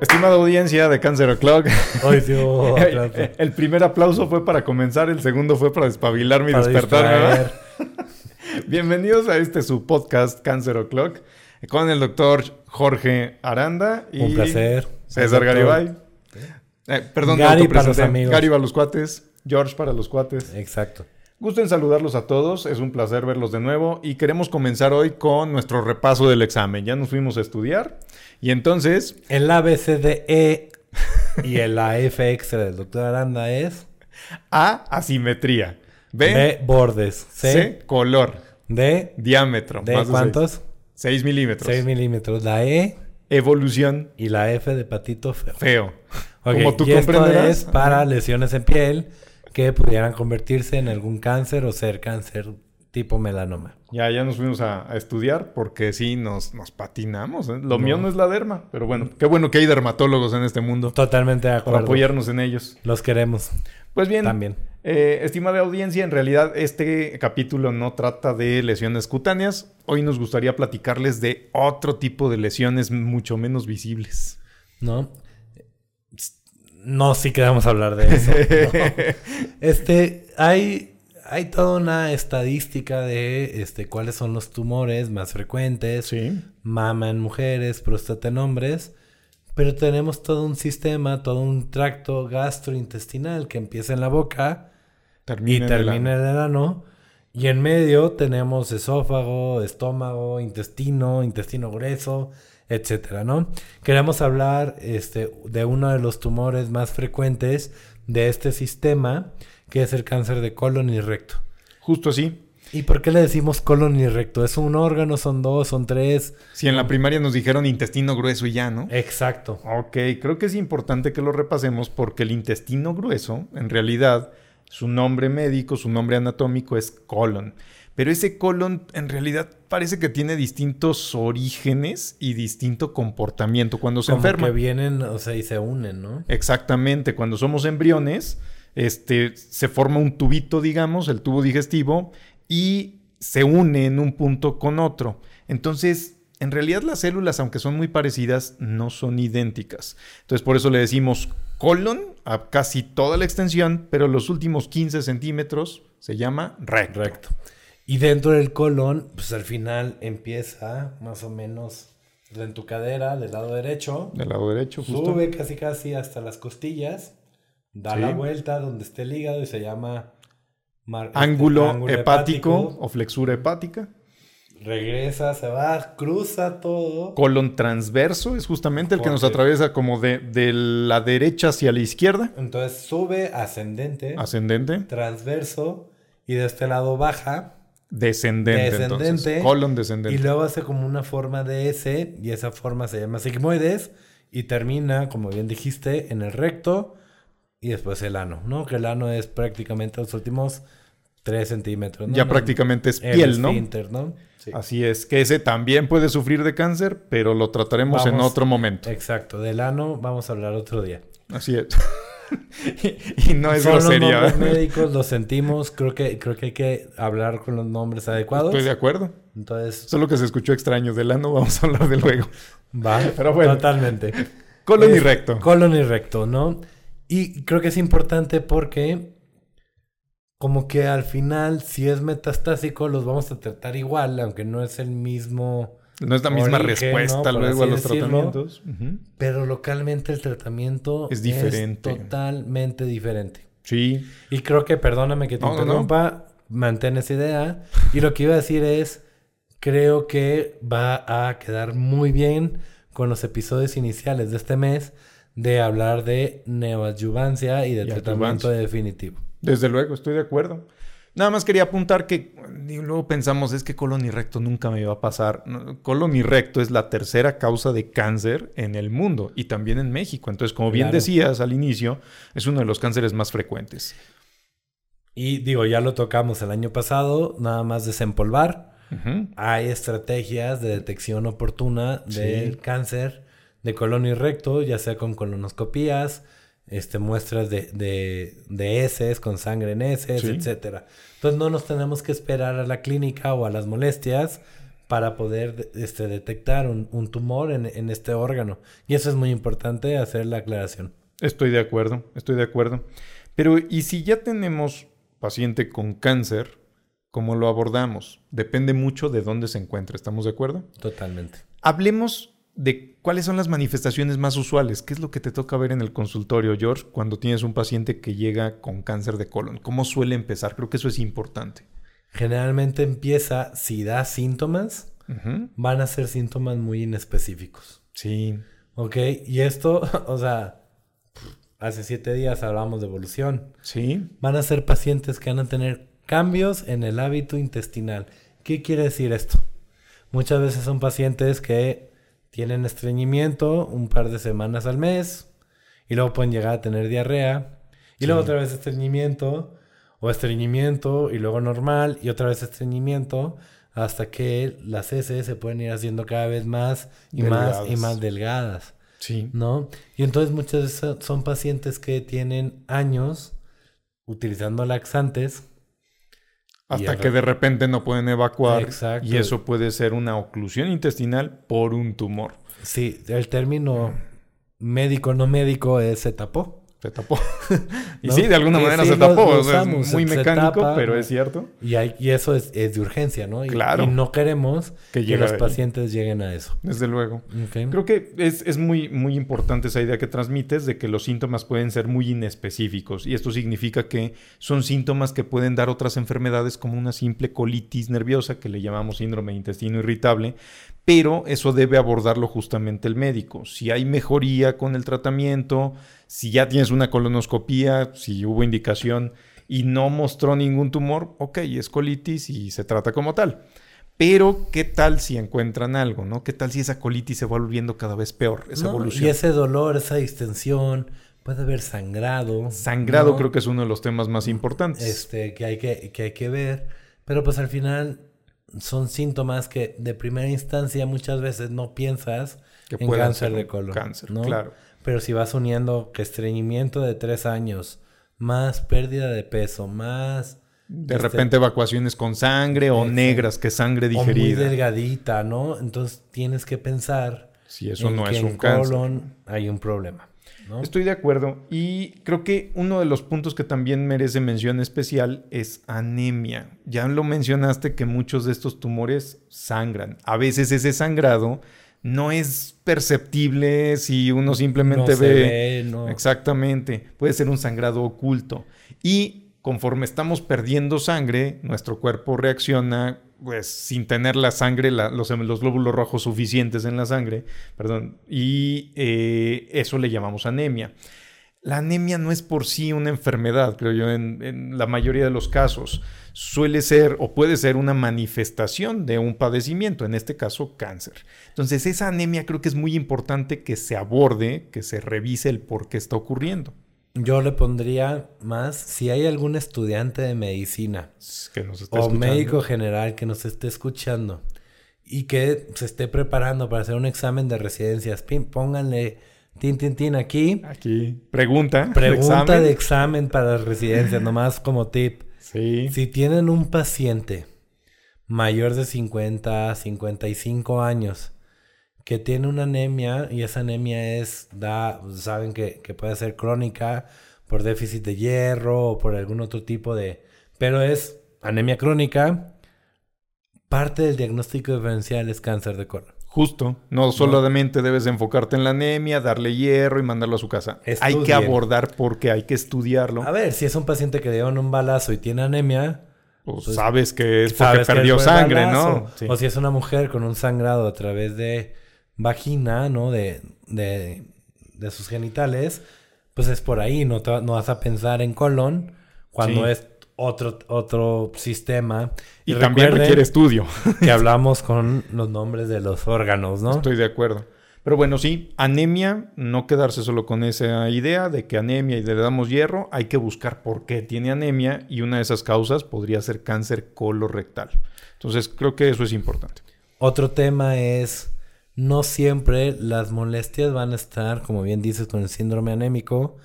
Estimada audiencia de Cancer O'Clock. Ay, Dios, el, aplauso. el primer aplauso fue para comenzar, el segundo fue para despabilar mi Para despertar. ¿verdad? distraer. Bienvenidos a este su podcast Cancer O'Clock con el doctor Jorge Aranda y Un placer. César. Garibay. Eh, perdón, Gary para los amigos. Gary para los cuates, George para los cuates. Exacto. Gusto en saludarlos a todos, es un placer verlos de nuevo y queremos comenzar hoy con nuestro repaso del examen. Ya nos fuimos a estudiar y entonces El ABCDE y el AFX del doctor Aranda es A, asimetría. B, B, bordes. C, C, color. D, Diámetro. De ¿cuántos? 6 milímetros. 6 milímetros. La E Evolución y la F de patito feo. feo. Como tú y esto es para lesiones en piel que pudieran convertirse en algún cáncer o ser cáncer tipo melanoma. Ya, ya nos fuimos a, a estudiar porque sí nos, nos patinamos. ¿eh? Lo No. mío no es la derma, pero bueno, qué bueno que hay dermatólogos en este mundo Totalmente de para acuerdo. apoyarnos en ellos. Los queremos Pues bien, también. eh, estimada audiencia, en realidad este capítulo no trata de lesiones cutáneas. Hoy nos gustaría platicarles de otro tipo de lesiones mucho menos visibles. ¿No? No, sí queremos hablar de eso. ¿no? Este, hay, hay toda una estadística de este, cuáles son los tumores más frecuentes, Sí. mama en mujeres, próstata en hombres, pero tenemos todo un sistema, todo un tracto gastrointestinal que empieza en la boca y Termina en el termina en el ano. Y en medio tenemos esófago, estómago, intestino, intestino grueso, etcétera, ¿no? Queremos hablar este, de uno de los tumores más frecuentes de este sistema, que es el cáncer de colon y recto. Justo así. ¿Y por qué le decimos colon y recto? ¿Es un órgano? ¿Son dos? ¿Son tres? Si en la primaria nos dijeron intestino grueso y ya, ¿no? Exacto. Ok, creo que es importante que lo repasemos porque el intestino grueso, en realidad, su nombre médico, su nombre anatómico es colon. Pero ese colon en realidad parece que tiene distintos orígenes y distinto comportamiento cuando se Como enferma. que vienen, o sea, y se unen, ¿no? Exactamente, cuando somos embriones, este, se forma un tubito, digamos, el tubo digestivo, y se une en un punto con otro. Entonces, en realidad las células, aunque son muy parecidas, no son idénticas. Entonces, por eso le decimos colon a casi toda la extensión, pero los últimos 15 centímetros se llama recto. Recto. Y dentro del colon, pues al final empieza más o menos en tu cadera, del lado derecho. Del lado derecho, justo. Sube casi casi hasta las costillas. Da Sí. la vuelta donde esté el hígado y se llama... mar- este, Ángulo, hepático, o flexura hepática. Regresa, se va, cruza todo. Colon transverso es justamente el que nos atraviesa como de, de la derecha hacia la izquierda. Entonces sube ascendente, Ascendente. transverso y de este lado baja. Descendente. Descendente. Entonces. Colon Y descendente. luego hace como una forma de S y esa forma se llama sigmoides y termina, como bien dijiste, en el recto y después el ano, ¿no? Que el ano es prácticamente los últimos 3 centímetros, ¿no? ya No, prácticamente es el piel, ¿no? esfínter, ¿no? Sí. Así es, que ese también puede sufrir de cáncer, pero lo trataremos en otro momento. Exacto, del ano vamos a hablar otro día. Así es. Y, y no es Son los nombres médicos, los sentimos, creo que, creo que hay que hablar con los nombres adecuados. Estoy de acuerdo. Entonces, Solo que se escuchó extraño del ano, vamos a hablar de luego. va, Pero bueno. totalmente. Colon y recto. Colon y recto, ¿no? Y creo que es importante porque como que al final, si es metastásico, los vamos a tratar igual, aunque no es el mismo, No es la misma origen, respuesta luego a los decirlo. tratamientos. Pero localmente el tratamiento Es diferente. totalmente diferente. Sí. Y creo que, perdóname que te No, no, no. interrumpa, mantén esa idea. Y lo que iba a decir es, creo que va a quedar muy bien con los episodios iniciales de este mes de hablar de neoadyuvancia y de Y tratamiento adyuvancia. definitivo. Desde luego, estoy de acuerdo. Nada más quería apuntar que y luego pensamos, es que colon y recto nunca me iba a pasar. Colon y recto es la tercera causa de cáncer en el mundo y también en México. Entonces, como bien Claro. decías al inicio, es uno de los cánceres más frecuentes. Y digo, ya lo tocamos el año pasado, nada más desempolvar. Hay estrategias de detección oportuna Sí. del cáncer de colon y recto, ya sea con colonoscopías, este, muestras de, de, de heces, con sangre en heces, Sí. etcétera. Entonces no nos tenemos que esperar a la clínica o a las molestias para poder este, detectar un, un tumor en, en este órgano. Y eso es muy importante hacer la aclaración. Estoy de acuerdo, estoy de acuerdo. Pero, ¿y si ya tenemos paciente con cáncer? ¿Cómo lo abordamos? Depende mucho de dónde se encuentra, ¿estamos de acuerdo? Totalmente. Hablemos de cuáles son las manifestaciones más usuales. ¿Qué es lo que te toca ver en el consultorio, George, cuando tienes un paciente que llega con cáncer de colon? ¿Cómo suele empezar? Creo que eso es importante. Generalmente empieza, si da síntomas, van a ser síntomas muy inespecíficos. Sí, ¿Ok? Y esto, o sea, hace siete días hablamos de evolución. sí, Van a ser pacientes que van a tener cambios en el hábito intestinal. ¿Qué quiere decir esto? Muchas veces son pacientes que tienen estreñimiento un par de semanas al mes y luego pueden llegar a tener diarrea y luego otra vez estreñimiento o estreñimiento y luego normal y otra vez estreñimiento hasta que las heces se pueden ir haciendo cada vez más y más y Delgadas. más delgadas. sí. ¿no? Y entonces muchas veces son pacientes que tienen años utilizando laxantes. Hasta que de repente no pueden evacuar. Exacto. Y eso puede ser una oclusión intestinal por un tumor. Sí, el término médico no médico es se tapó. Se tapó. y ¿No? sí, de alguna manera sí se tapó. lo o sea, usamos, es muy se mecánico, tapa, pero ¿no? es cierto. Y, hay, y eso es, es de urgencia, ¿no? Y, Claro. y no queremos Que los pacientes lleguen a eso. Desde luego. Creo que es, es muy, muy importante esa idea que transmites de que los síntomas pueden ser muy inespecíficos y esto significa que son síntomas que pueden dar otras enfermedades como una simple colitis nerviosa que le llamamos síndrome de intestino irritable, pero eso debe abordarlo justamente el médico. Si hay mejoría con el tratamiento, si ya tienes una colonoscopía, si hubo indicación y no mostró ningún tumor, ok, es colitis y se trata como tal. Pero, ¿qué tal si encuentran algo, no? ¿Qué tal si esa colitis se va volviendo cada vez peor, esa No, evolución? y ese dolor, esa distensión, puede haber sangrado. Sangrado ¿no? creo que es uno de los temas más importantes. este, que, hay que, que hay que ver. Pero pues al final son síntomas que de primera instancia muchas veces no piensas que en cáncer de colon. Cáncer, ¿no? claro. Pero si vas uniendo que estreñimiento de tres años, más pérdida de peso, más... De este, repente evacuaciones con sangre o negras, que sangre o muy digerida. delgadita, ¿no? Entonces tienes que pensar Si eso en no que es en un cáncer. colon hay un problema, ¿no? Estoy de acuerdo. Y creo que uno de los puntos que también merece mención especial es anemia. Ya lo mencionaste que muchos de estos tumores sangran. A veces ese sangrado no es perceptible si uno simplemente No ve. ve, no. Exactamente. Puede ser un sangrado oculto. Y conforme estamos perdiendo sangre, nuestro cuerpo reacciona pues sin tener la sangre, los, los glóbulos rojos suficientes en la sangre, perdón, y eh, eso le llamamos anemia. La anemia no es por sí una enfermedad, creo yo, en la mayoría de los casos. Suele ser o puede ser una manifestación de un padecimiento, en este caso cáncer. Entonces, esa anemia creo que es muy importante que se aborde, que se revise el por qué está ocurriendo. Yo le pondría más, si hay algún estudiante de medicina Que nos esté o escuchando. médico general que nos esté escuchando y que se esté preparando para hacer un examen de residencias, pim, pónganle tin, tin, tin aquí. Aquí, pregunta. Pregunta examen. de examen para residencias, nomás como tip. Sí. Si tienen un paciente mayor de 50, 55 años que tiene una anemia y esa anemia es, da, saben que, que puede ser crónica por déficit de hierro o por algún otro tipo de... Pero es anemia crónica, parte del diagnóstico diferencial es cáncer de colon. Justo. No solamente debes enfocarte en la anemia, darle hierro y mandarlo a su casa. Hay que abordar porque hay que estudiarlo. A ver, si es un paciente que dieron un balazo y tiene anemia, Pues pues, sabes que es porque perdió sangre, balazo. ¿no? Sí. O si es una mujer con un sangrado a través de vagina, ¿no? De, de, de sus genitales, pues es por ahí, no, te- no vas a pensar en colon cuando Sí. es otro, otro sistema. y también requiere estudio. que hablamos con los nombres de los órganos, ¿no? Estoy de acuerdo. Pero bueno, sí, anemia, no quedarse solo con esa idea de que anemia y le damos hierro, hay que buscar por qué tiene anemia y una de esas causas podría ser cáncer colorectal. Entonces, creo que eso es importante. Otro tema es, no siempre las molestias van a estar, como bien dices, con el síndrome anémico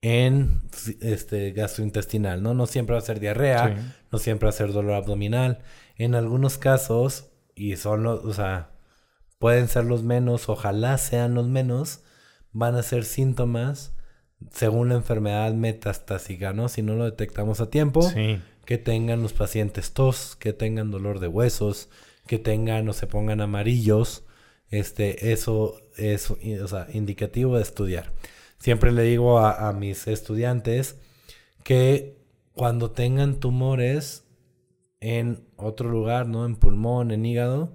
en este gastrointestinal, ¿no? No siempre va a ser diarrea, Sí. no siempre va a ser dolor abdominal. En algunos casos, y son los, o sea, pueden ser los menos, ojalá sean los menos, van a ser síntomas según la enfermedad metastásica, ¿no? Si no lo detectamos a tiempo, Sí. que tengan los pacientes tos, que tengan dolor de huesos, que tengan o se pongan amarillos, este, eso es o sea, indicativo de estudiar. Siempre le digo a, a mis estudiantes que cuando tengan tumores en otro lugar, ¿no? En pulmón, en hígado,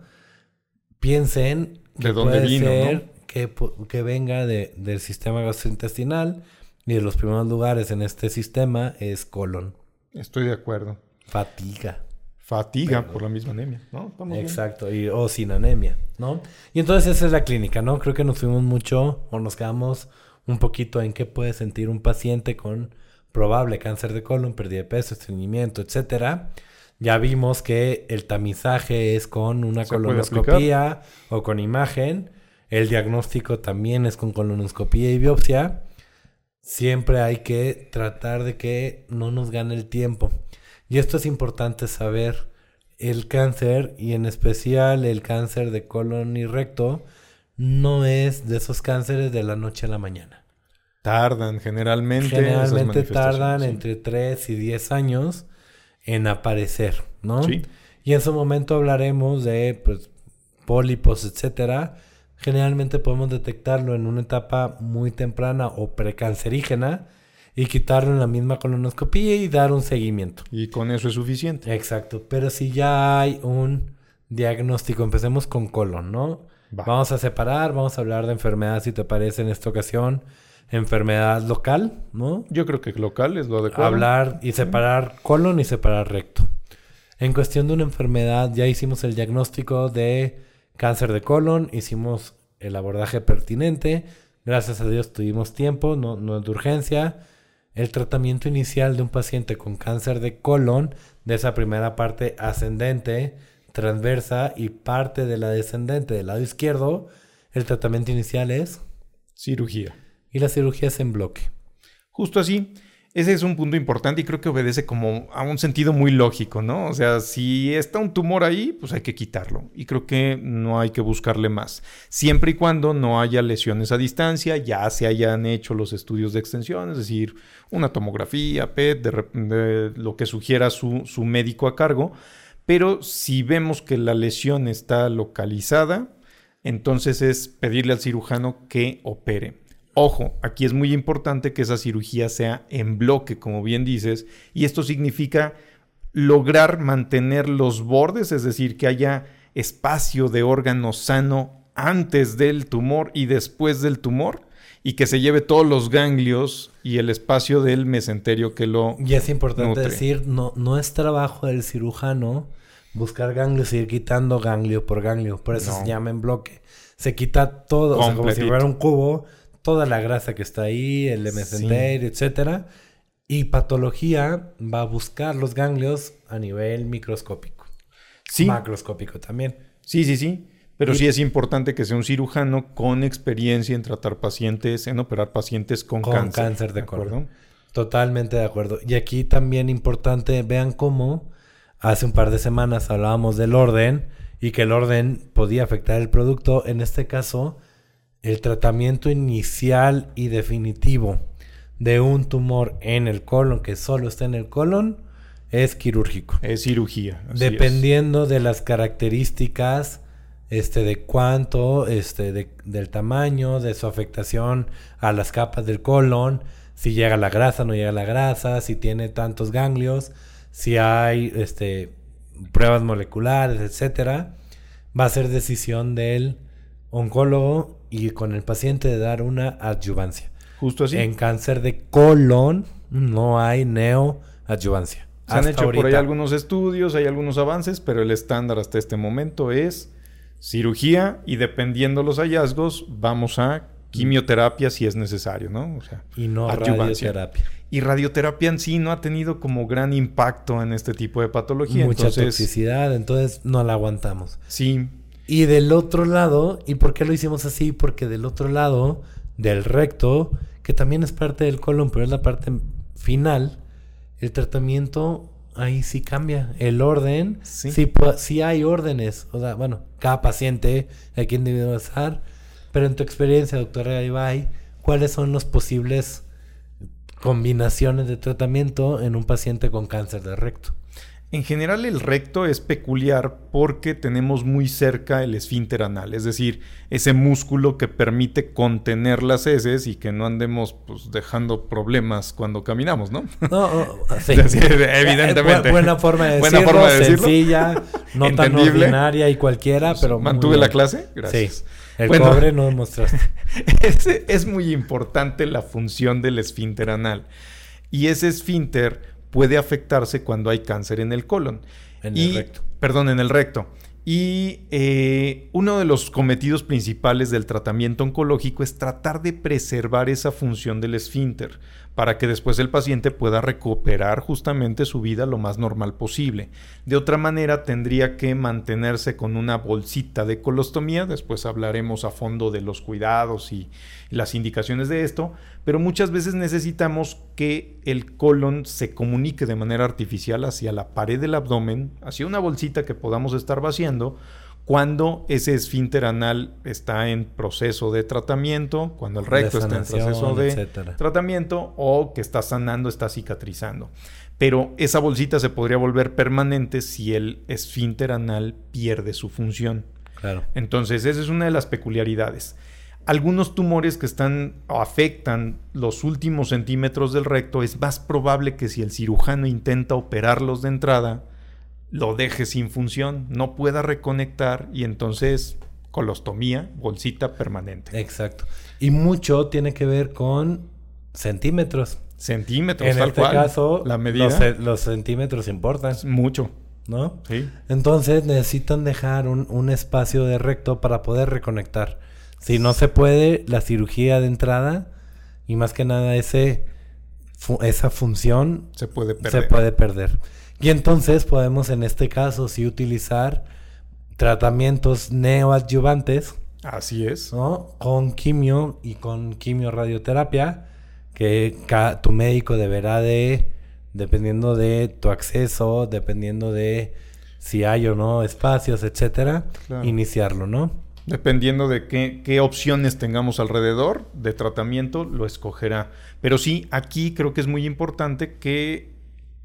piensen que ¿De dónde vino, ser que, que venga de- del sistema gastrointestinal y de los primeros lugares en este sistema es colon, Estoy de acuerdo. fatiga. Fatiga por la misma anemia, ¿no? Estamos bien. Exacto, y, o sin anemia, ¿no? Y entonces esa es la clínica, ¿no? Creo que nos fuimos mucho o nos quedamos un poquito en qué puede sentir un paciente con probable cáncer de colon, pérdida de peso, estreñimiento, etcétera. Ya vimos que el tamizaje es con una colonoscopía o con imagen. El diagnóstico también es con colonoscopía y biopsia. Siempre hay que tratar de que no nos gane el tiempo. Y esto es importante saber. El cáncer, y en especial el cáncer de colon y recto, no es de esos cánceres de la noche a la mañana. Tardan generalmente. Generalmente tardan sí. entre 3 y 10 años en aparecer, ¿no? Sí. Y en su momento hablaremos de pues, pólipos, etcétera. Generalmente podemos detectarlo en una etapa muy temprana o precancerígena y quitarlo en la misma colonoscopía y dar un seguimiento. Y con eso es suficiente. Exacto, pero si ya hay un diagnóstico, empecemos con colon, ¿no? Va. Vamos a separar, vamos a hablar de enfermedad, si te parece, en esta ocasión, enfermedad local, ¿no? Yo creo que local es lo adecuado. Hablar y separar colon y separar recto. En cuestión de una enfermedad, ya hicimos el diagnóstico de cáncer de colon, hicimos el abordaje pertinente, gracias a Dios tuvimos tiempo, no, no es de urgencia. El tratamiento inicial de un paciente con cáncer de colon, de esa primera parte ascendente, transversa y parte de la descendente del lado izquierdo, el tratamiento inicial es Cirugía. y la cirugía es en bloque. Justo así. Ese es un punto importante y creo que obedece como a un sentido muy lógico, ¿no? O sea, si está un tumor ahí, pues hay que quitarlo. Y creo que no hay que buscarle más. Siempre y cuando no haya lesiones a distancia, ya se hayan hecho los estudios de extensión, es decir, una tomografía, PET, lo que sugiera su, su médico a cargo. Pero si vemos que la lesión está localizada, entonces es pedirle al cirujano que opere. Ojo, aquí es muy importante que esa cirugía sea en bloque, como bien dices, y esto significa lograr mantener los bordes, es decir, que haya espacio de órgano sano antes del tumor y después del tumor, y que se lleve todos los ganglios y el espacio del mesenterio que lo... Y es importante nutre. decir, no, no es trabajo del cirujano buscar ganglios y ir quitando ganglio por ganglio. Por eso No. se llama en bloque. Se quita todo, o sea, como si fuera un cubo, toda la grasa que está ahí, el mesenterio, etcétera. Y patología va a buscar los ganglios a nivel microscópico. Sí, Macroscópico también. sí, sí, sí. Pero Y- sí es importante que sea un cirujano con experiencia en tratar pacientes, en operar pacientes con, Con cáncer. cáncer de colon. acuerdo? Totalmente de acuerdo. Y aquí también importante, vean cómo hace un par de semanas hablábamos del orden y que el orden podía afectar el producto. En este caso, el tratamiento inicial y definitivo de un tumor en el colon, que solo está en el colon, es quirúrgico. Es cirugía. es. Dependiendo de las características, este, de cuánto, este, de- del tamaño, de su afectación a las capas del colon, si llega la grasa, no llega la grasa, si tiene tantos ganglios, si hay, este, pruebas moleculares, etcétera, va a ser decisión del oncólogo y con el paciente de dar una adyuvancia. Justo así. En cáncer de colon no hay neoadyuvancia. Se han hecho por ahí algunos estudios, hay algunos avances, pero el estándar hasta este momento es cirugía y dependiendo los hallazgos vamos a quimioterapia si es necesario, ¿no? O sea, Y no adyuvancia. radioterapia. Y radioterapia en sí no ha tenido como gran impacto en este tipo de patología. Mucha entonces, toxicidad, entonces no la aguantamos. sí, Y del otro lado, ¿y por qué lo hicimos así? Porque del otro lado, del recto, que también es parte del colon, pero es la parte final, el tratamiento ahí sí cambia. El orden, Sí. sí, sí hay órdenes. O sea, bueno, cada paciente hay que individualizar. Pero en tu experiencia, doctora Ibai, ¿cuáles son los posibles combinaciones de tratamiento en un paciente con cáncer de recto? En general el recto es peculiar porque tenemos muy cerca el esfínter anal, es decir, ese músculo que permite contener las heces y que no andemos pues, dejando problemas cuando caminamos, ¿no? No, oh, sí. Evidentemente. Bu- buena forma de Buena decirlo, forma de decirlo. sencilla, no tan ordinaria y cualquiera, pero muy ¿Mantuve la clase? Gracias. Sí. El Bueno. cobre no demostraste. es, es muy importante la función del esfínter anal. Y ese esfínter puede afectarse cuando hay cáncer en el colon. En Y- el recto. Perdón, en el recto. Y eh, uno de los cometidos principales del tratamiento oncológico es tratar de preservar esa función del esfínter para que después el paciente pueda recuperar justamente su vida lo más normal posible. De otra manera, tendría que mantenerse con una bolsita de colostomía. Después hablaremos a fondo de los cuidados y, las indicaciones de esto. Pero muchas veces necesitamos que el colon se comunique de manera artificial hacia la pared del abdomen, hacia una bolsita que podamos estar vaciando cuando ese esfínter anal está en proceso de tratamiento, cuando el recto está en proceso de etcétera. tratamiento o que está sanando, está cicatrizando. Pero esa bolsita se podría volver permanente si el esfínter anal pierde su función. Claro. Entonces, esa es una de las peculiaridades. Algunos tumores que están o afectan los últimos centímetros del recto, es más probable que si el cirujano intenta operarlos de entrada, lo deje sin función, no pueda reconectar y entonces colostomía, bolsita permanente. Exacto. Y mucho tiene que ver con centímetros. Centímetros, en tal este cual. caso, la medida Los, ce- los centímetros importan, mucho. ¿no? Sí. Entonces necesitan dejar un, un espacio de recto para poder reconectar. Si no se puede, la cirugía de entrada y más que nada ese, fu- esa función Se puede perder. se puede perder. Y entonces podemos en este caso sí utilizar tratamientos neoadyuvantes, Así es. ¿no? Con quimio y con quimioradioterapia que tu médico deberá de, dependiendo de tu acceso, dependiendo de si hay o no espacios, etcétera, Claro. iniciarlo, ¿no? Dependiendo de qué, qué opciones tengamos alrededor de tratamiento, lo escogerá. Pero sí, aquí creo que es muy importante que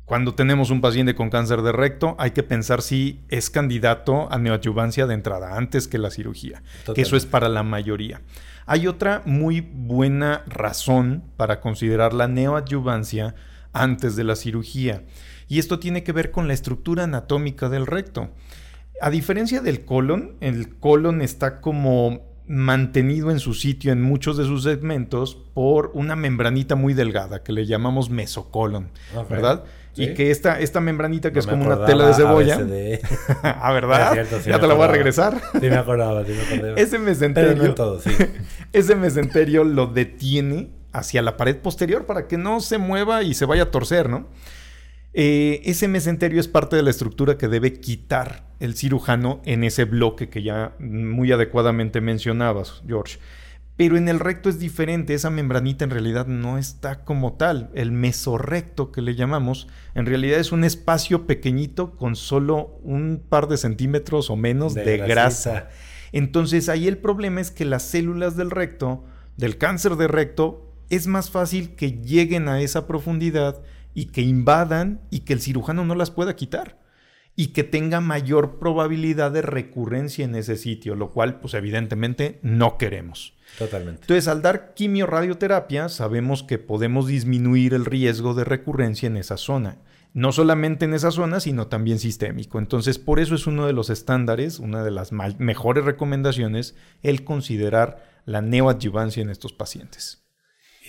cuando tenemos un paciente con cáncer de recto, hay que pensar si es candidato a neoadyuvancia de entrada, antes que la cirugía. Que eso es para la mayoría. Hay otra muy buena razón para considerar la neoadyuvancia antes de la cirugía. Y esto tiene que ver con la estructura anatómica del recto. A diferencia del colon, el colon está como mantenido en su sitio en muchos de sus segmentos por una membranita muy delgada que le llamamos mesocolon. ¿verdad? Sí. Y que esta, esta membranita que No es me como una tela de cebolla. Ah, ¿verdad? Es cierto, sí ya te la voy a regresar. Sí me acordaba, sí me acordaba. Ese Pero mesenterio, no todo, sí. ese mesenterio lo detiene hacia la pared posterior para que no se mueva y se vaya a torcer, ¿no? Eh, ese mesenterio es parte de la estructura que debe quitar el cirujano en ese bloque que ya muy adecuadamente mencionabas, George. Pero en el recto es diferente, esa membranita en realidad no está como tal. El mesorrecto que le llamamos, en realidad es un espacio pequeñito con solo un par de centímetros o menos de, De grasa. Entonces ahí el problema es que las células del recto, del cáncer de recto, es más fácil que lleguen a esa profundidad y que invadan y que el cirujano no las pueda quitar y que tenga mayor probabilidad de recurrencia en ese sitio, lo cual pues evidentemente no queremos. Totalmente. Entonces, al dar quimioradioterapia, sabemos que podemos disminuir el riesgo de recurrencia en esa zona. No solamente en esa zona, sino también sistémico. Entonces, por eso es uno de los estándares, una de las mejores recomendaciones, el considerar la neoadyuvancia en estos pacientes.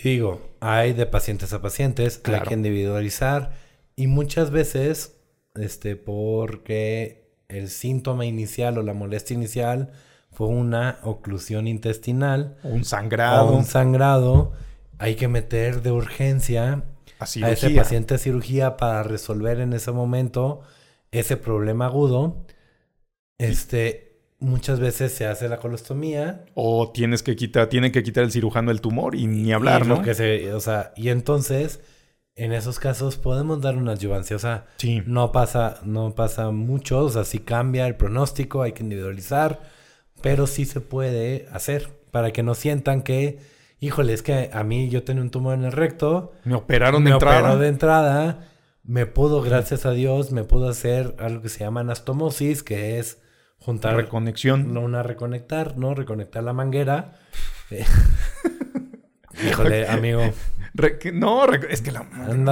Y digo, hay de pacientes a pacientes, hay que individualizar. Y muchas veces, este, porque el síntoma inicial o la molestia inicial fue una oclusión intestinal Un o sangrado, un sangrado, hay que meter de urgencia a a ese paciente a cirugía para resolver en ese momento ese problema agudo. Este, muchas veces se hace la colostomía O tienes que quitar, tiene que quitar el cirujano el tumor y ni hablar, y ¿no? que se- o sea, y entonces en esos casos podemos dar una adyuvancia. O sea, Sí. no pasa, no pasa mucho. O sea, sí cambia el pronóstico, hay que individualizar. Pero sí se puede hacer para que no sientan que, híjole, es que a mí yo tenía un tumor en el recto. Me operaron me de entrada. operó de entrada. Me pudo, gracias a Dios, me pudo hacer algo que se llama anastomosis, que es juntar Reconexión. no una reconectar, ¿no? Reconectar la manguera. Eh, Híjole, amigo. Re- no, es que la...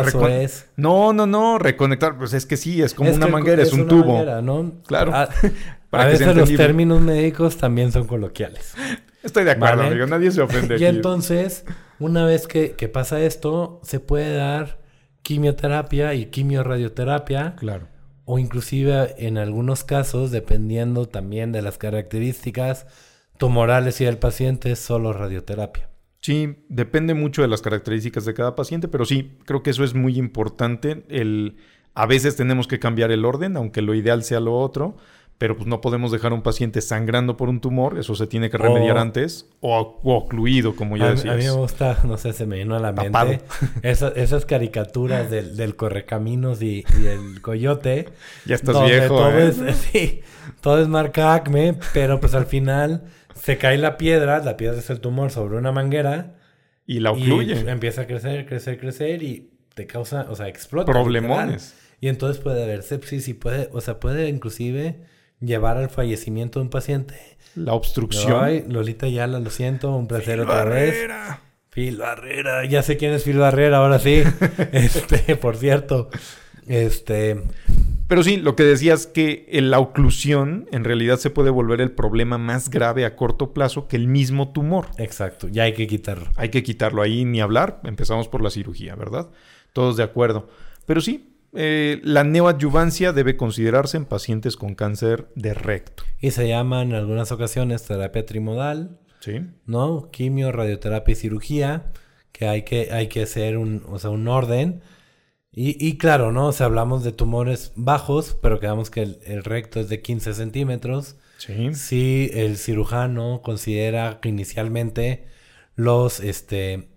Suez. No, no, no, reconectar, pues es que sí, es como Es una manguera, es, un una tubo. manguera, ¿no? Claro. A, Para a veces los términos médicos también son coloquiales. Estoy de acuerdo, Vale. amigo, nadie se ofende Y aquí. entonces, una vez que, que pasa esto, se puede dar quimioterapia y quimiorradioterapia. Claro. O inclusive en algunos casos, dependiendo también de las características tumorales y del paciente, solo radioterapia. Sí, depende mucho de las características de cada paciente, pero sí, creo que eso es muy importante. El, a veces tenemos que cambiar el orden, aunque lo ideal sea lo otro, pero pues no podemos dejar a un paciente sangrando por un tumor, eso se tiene que remediar O- antes, o, o ocluido, como ya A, decías. a mí me gusta, no sé, se me vino a la mente Tapado. esa- esas caricaturas del, del correcaminos y, y el coyote. Ya estás donde viejo, Todo, ¿eh? es, sí, todo es marca Acme, pero pues al final se cae la piedra, la piedra es el tumor sobre una manguera Y la y ocluye. empieza a crecer, crecer, crecer y te causa, o sea, explota. Problemones. literal. Y entonces puede haber sepsis y puede, o sea, puede inclusive llevar al fallecimiento de un paciente. La obstrucción. Ay, Lolita Yala, lo siento, un placer Phil otra vez. Phil Barrera, ya sé quién es Phil Barrera, ahora sí. este, por cierto, este, Pero sí, lo que decías que en la oclusión en realidad se puede volver el problema más grave a corto plazo que el mismo tumor. exacto, ya hay que quitarlo. Hay que quitarlo ahí ni hablar. Empezamos por la cirugía, ¿verdad? Todos de acuerdo. Pero sí, eh, la neoadyuvancia debe considerarse en pacientes con cáncer de recto. Y se llama en algunas ocasiones terapia trimodal, ¿Sí? ¿no? Quimio, radioterapia y cirugía, que hay que, hay que hacer un, o sea, un orden. Y, y claro, ¿no? O sea, hablamos de tumores bajos, pero quedamos que el, el recto es de 15 centímetros. Sí. Si el cirujano considera que inicialmente los este,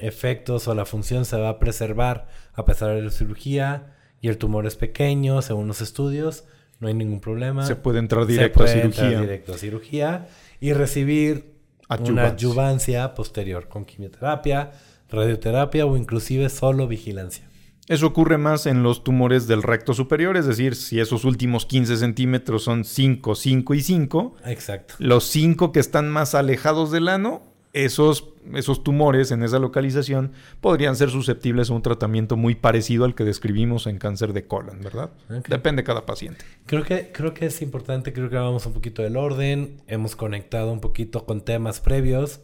efectos o la función se va a preservar a pesar de la cirugía y el tumor es pequeño, según los estudios, no hay ningún problema. Se puede entrar Se directo a puede entrar cirugía. directo a cirugía y recibir una adyuvancia posterior con quimioterapia, radioterapia o inclusive solo vigilancia. Eso ocurre más en los tumores del recto superior, es decir, si esos últimos 15 centímetros son 5, 5 y 5, Exacto. los 5 que están más alejados del ano, esos, esos tumores en esa localización podrían ser susceptibles a un tratamiento muy parecido al que describimos en cáncer de colon, ¿verdad? Depende de cada paciente. Creo que, creo que es importante, creo que vamos un poquito del orden, hemos conectado un poquito con temas previos.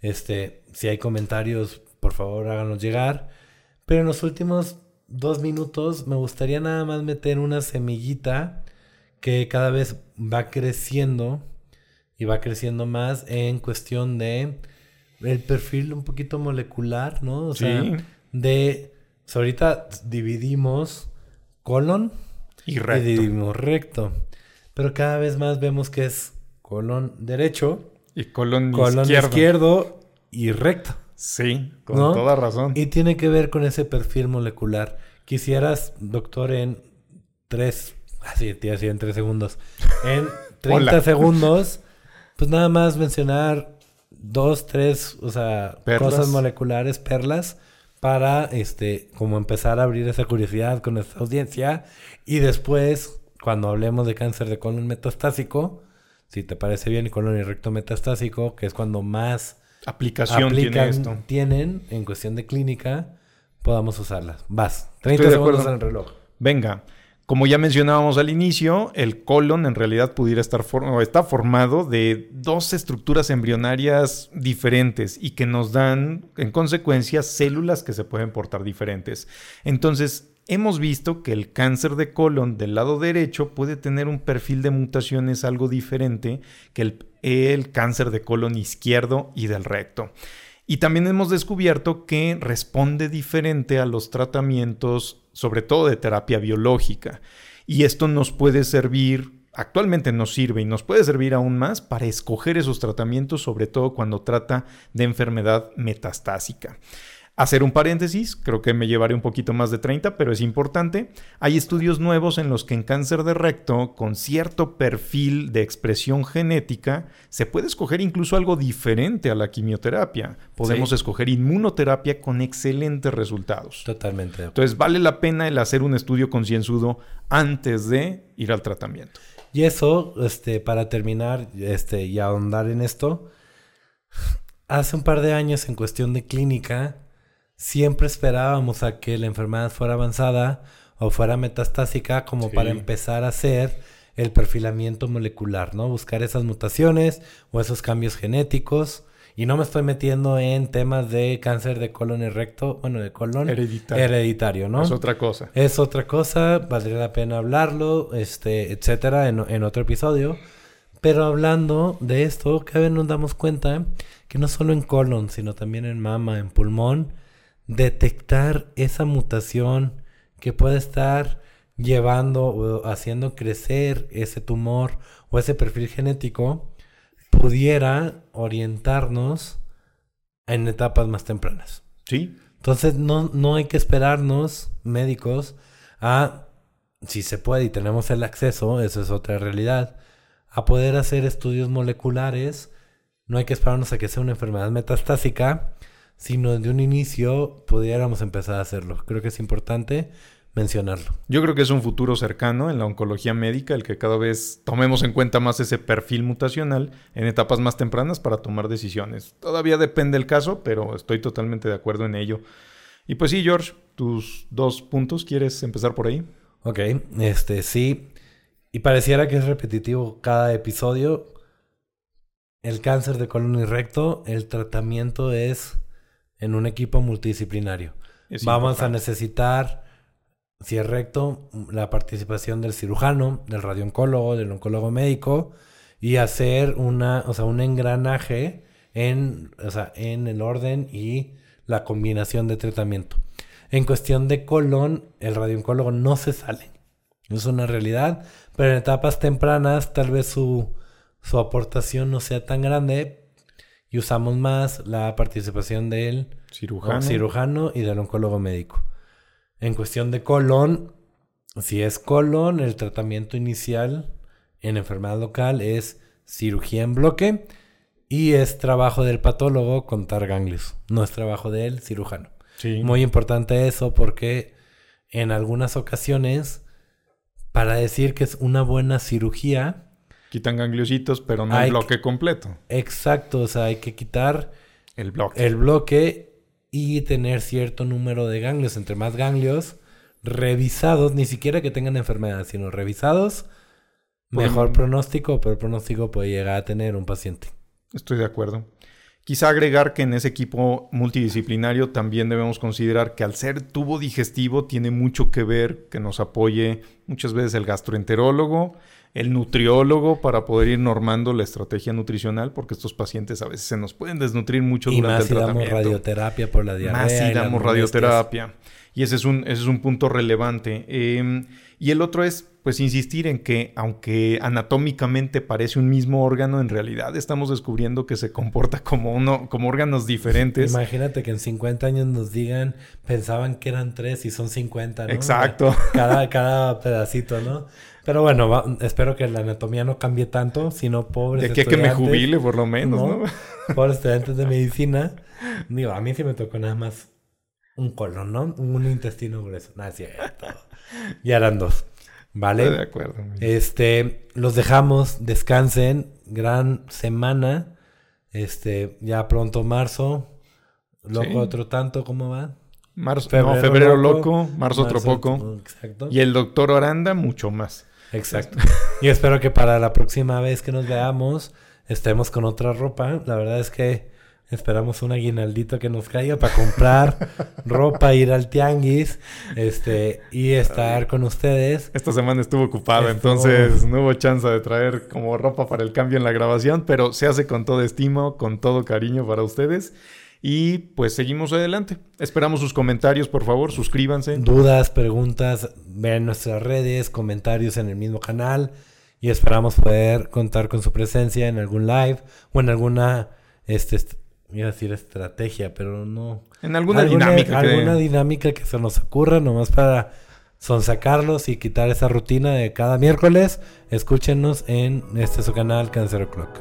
Este, si hay comentarios, por favor háganos llegar. Pero en los últimos dos minutos me gustaría nada más meter una semillita que cada vez va creciendo y va creciendo más en cuestión de el perfil un poquito molecular, ¿no? O sea, Sí. de... o sea, ahorita dividimos colon Y y recto. dividimos recto. Pero cada vez más vemos que es colon derecho, Y colon, colon izquierdo. izquierdo, y recto. Sí, con ¿No? toda razón. Y tiene que ver con ese perfil molecular. Quisieras, doctor, en tres, así te iba a decir en tres segundos, en 30 Hola. segundos, pues nada más mencionar dos, tres, o sea, Perlas. cosas moleculares, perlas, para este, como empezar a abrir esa curiosidad con nuestra audiencia. Y después, cuando hablemos de cáncer de colon metastásico, si te parece bien, y colon y recto metastásico, que es cuando más Aplicación tiene esto. tienen en cuestión de clínica, podamos usarlas. Vas, 30 de segundos en el reloj. Venga, como ya mencionábamos al inicio, el colon en realidad pudiera estar for- está formado de dos estructuras embrionarias diferentes y que nos dan, en consecuencia, células que se pueden portar diferentes. Entonces, hemos visto que el cáncer de colon del lado derecho puede tener un perfil de mutaciones algo diferente que el, el cáncer de colon izquierdo y del recto. Y también hemos descubierto que responde diferente a los tratamientos, sobre todo de terapia biológica. Y esto nos puede servir, actualmente nos sirve y nos puede servir aún más para escoger esos tratamientos, sobre todo cuando trata de enfermedad metastásica. Hacer un paréntesis, creo que me llevaré un poquito más de 30, pero es importante. Hay estudios nuevos en los que en cáncer de recto, con cierto perfil de expresión genética, se puede escoger incluso algo diferente a la quimioterapia. Podemos Sí. escoger inmunoterapia con excelentes resultados. Totalmente. Entonces vale la pena el hacer un estudio concienzudo antes de ir al tratamiento. Y eso, este, para terminar, este, y ahondar en esto, hace un par de años en cuestión de clínica, siempre esperábamos a que la enfermedad fuera avanzada o fuera metastásica como Sí. para empezar a hacer el perfilamiento molecular, ¿no? Buscar esas mutaciones o esos cambios genéticos. Y no me estoy metiendo en temas de cáncer de colon y recto, bueno, de colon Hereditario. hereditario, ¿no? Es otra cosa. Es otra cosa, valdría la pena hablarlo, este, etcétera, en, en otro episodio. Pero hablando de esto, cada vez nos damos cuenta que no solo en colon, sino también en mama, en pulmón, detectar esa mutación que puede estar llevando o haciendo crecer ese tumor o ese perfil genético, pudiera orientarnos en etapas más tempranas. Sí, Entonces no, no hay que esperarnos, médicos, a, si se puede y tenemos el acceso, eso es otra realidad, a poder hacer estudios moleculares. No hay que esperarnos a que sea una enfermedad metastásica, sino de un inicio pudiéramos empezar a hacerlo. Creo que es importante mencionarlo. Yo creo que es un futuro cercano en la oncología médica el que cada vez tomemos en cuenta más ese perfil mutacional en etapas más tempranas para tomar decisiones. Todavía depende el caso, pero estoy totalmente de acuerdo en ello. Y pues sí, George, tus dos puntos, ¿quieres empezar por ahí? Ok, este sí. Y pareciera que es repetitivo cada episodio. El cáncer de colon y recto, el tratamiento es en un equipo multidisciplinario. Es Vamos a necesitar, si es recto, la participación del cirujano, del radiooncólogo, del oncólogo médico y hacer una, o sea, un engranaje en, o sea, en el orden y la combinación de tratamiento. En cuestión de colon, el radiooncólogo no se sale. Es una realidad, pero en etapas tempranas tal vez su, su aportación no sea tan grande y usamos más la participación del Cirujano. cirujano y del oncólogo médico. En cuestión de colon, si es colon, el tratamiento inicial en enfermedad local es cirugía en bloque y es trabajo del patólogo contar ganglios, no es trabajo del cirujano. Sí. Muy importante eso porque en algunas ocasiones, para decir que es una buena cirugía, Quitan gangliositos, pero no Hay el bloque completo. exacto, o sea, hay que quitar El bloque. el bloque y tener cierto número de ganglios. Entre más ganglios revisados, ni siquiera que tengan enfermedad, sino revisados, mejor Pueden- pronóstico, pero pronóstico puede llegar a tener un paciente. Estoy de acuerdo. Quizá agregar que en ese equipo multidisciplinario también debemos considerar que al ser tubo digestivo tiene mucho que ver que nos apoye muchas veces el gastroenterólogo, el nutriólogo para poder ir normando la estrategia nutricional porque estos pacientes a veces se nos pueden desnutrir mucho Y durante más el si damos tratamiento. radioterapia por la diarrea. Más si damos radioterapia. Y ese es un, ese es un punto relevante. Eh, y el otro es, pues, insistir en que, aunque anatómicamente parece un mismo órgano, en realidad estamos descubriendo que se comporta como, uno, como órganos diferentes. Imagínate que en 50 años nos digan, pensaban que eran tres y son 50, ¿no? Exacto. Cada, cada pedacito, ¿no? Pero bueno, va- espero que la anatomía no cambie tanto, sino pobres De aquí a que me jubile, por lo menos, ¿no? Pobres estudiantes de medicina. Digo, a mí sí me tocó nada más un colon, ¿no? Un intestino grueso. Nada, cierto. Ya eran dos. Estoy de ¿Vale? acuerdo. Este, los dejamos, descansen. Gran semana. Este, ya pronto marzo. Loco Sí. otro tanto, ¿cómo va? Marzo, Febrero no, febrero loco, loco, marzo, otro poco. Exacto. Y el doctor Aranda, mucho más. Exacto. Y espero que para la próxima vez que nos veamos estemos con otra ropa. La verdad es que esperamos un aguinaldito que nos caiga para comprar ropa, ir al tianguis, este, y estar con ustedes. Esta semana estuvo ocupada, Estuvo- entonces no hubo chance de traer como ropa para el cambio en la grabación, pero se hace con todo estimo, con todo cariño para ustedes. Y pues seguimos adelante. Esperamos sus comentarios, por favor, suscríbanse. Dudas, preguntas, vean nuestras redes, comentarios en el mismo canal y esperamos poder contar con su presencia en algún live o en alguna este, est- iba a decir estrategia, pero no. En alguna, dinámica. Alguna dinámica que se nos ocurra, nomás para sonsacarlos y quitar esa rutina de cada miércoles. Escúchenos en este su canal Cancer O'Clock.